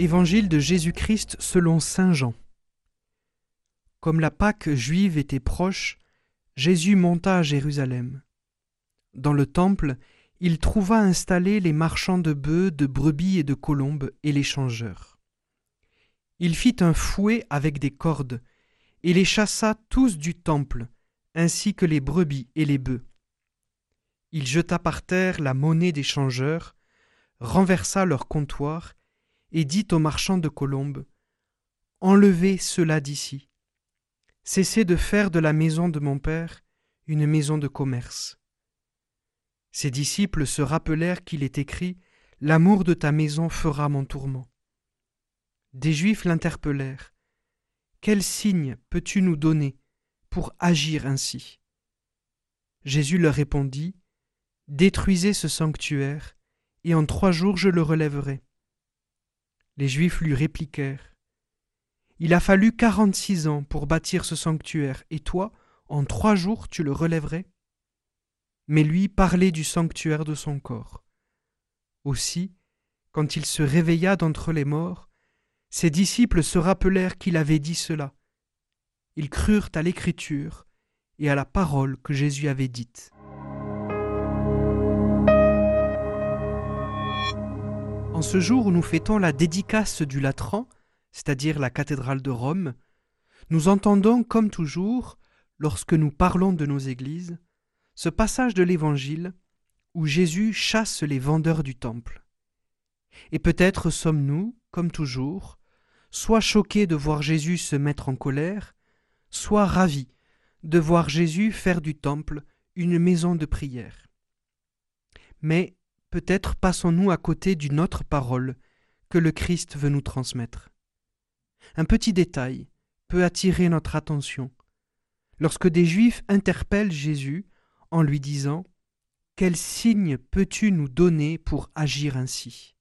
Évangile de Jésus-Christ selon Saint Jean. Comme la Pâque juive était proche, Jésus monta à Jérusalem. Dans le temple, il trouva installés les marchands de bœufs, de brebis et de colombes et les changeurs. Il fit un fouet avec des cordes, et les chassa tous du temple, ainsi que les brebis et les bœufs. Il jeta par terre la monnaie des changeurs, renversa leur comptoir, et dit aux marchands de colombes Enlevez cela d'ici. Cessez de faire de la maison de mon Père une maison de commerce. Ses disciples se rappelèrent qu'il est écrit L'amour de ta maison fera mon tourment. Des Juifs l'interpellèrent. Quel signe peux-tu nous donner pour agir ainsi? Jésus leur répondit Détruisez ce sanctuaire, et en trois jours je le relèverai. Les Juifs lui répliquèrent Il a fallu quarante-six ans pour bâtir ce sanctuaire, et toi, en trois jours, tu le relèverais? Mais lui parlait du sanctuaire de son corps. Aussi, quand il se réveilla d'entre les morts, ses disciples se rappelèrent qu'il avait dit cela. Ils crurent à l'écriture et à la parole que Jésus avait dite. En ce jour où nous fêtons la dédicace du Latran, c'est-à-dire la cathédrale de Rome, nous entendons, comme toujours, lorsque nous parlons de nos églises, ce passage de l'Évangile où Jésus chasse les vendeurs du temple. Et peut-être sommes-nous, comme toujours, soit choqués de voir Jésus se mettre en colère, soit ravis de voir Jésus faire du temple une maison de prière. Mais peut-être passons-nous à côté d'une autre parole que le Christ veut nous transmettre. Un petit détail peut attirer notre attention. Lorsque des Juifs interpellent Jésus en lui disant Quel signe peux-tu nous donner pour agir ainsi?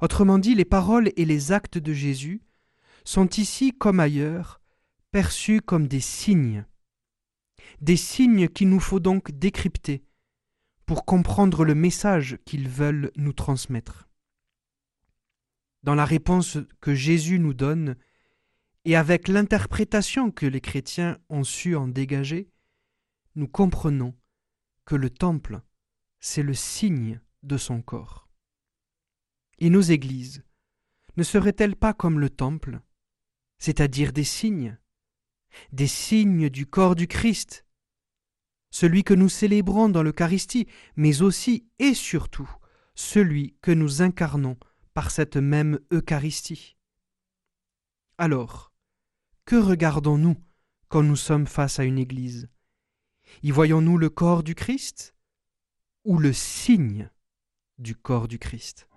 Autrement dit, les paroles et les actes de Jésus sont ici comme ailleurs perçus comme des signes, des signes qu'il nous faut donc décrypter pour comprendre le message qu'ils veulent nous transmettre. Dans la réponse que Jésus nous donne, et avec l'interprétation que les chrétiens ont su en dégager, nous comprenons que le temple, c'est le signe de son corps. Et nos églises ne seraient-elles pas comme le temple, c'est-à-dire des signes, des signes du corps du Christ, celui que nous célébrons dans l'Eucharistie, mais aussi et surtout celui que nous incarnons par cette même Eucharistie. Alors, que regardons-nous quand nous sommes face à une Église? Y voyons-nous le corps du Christ ou le signe du corps du Christ?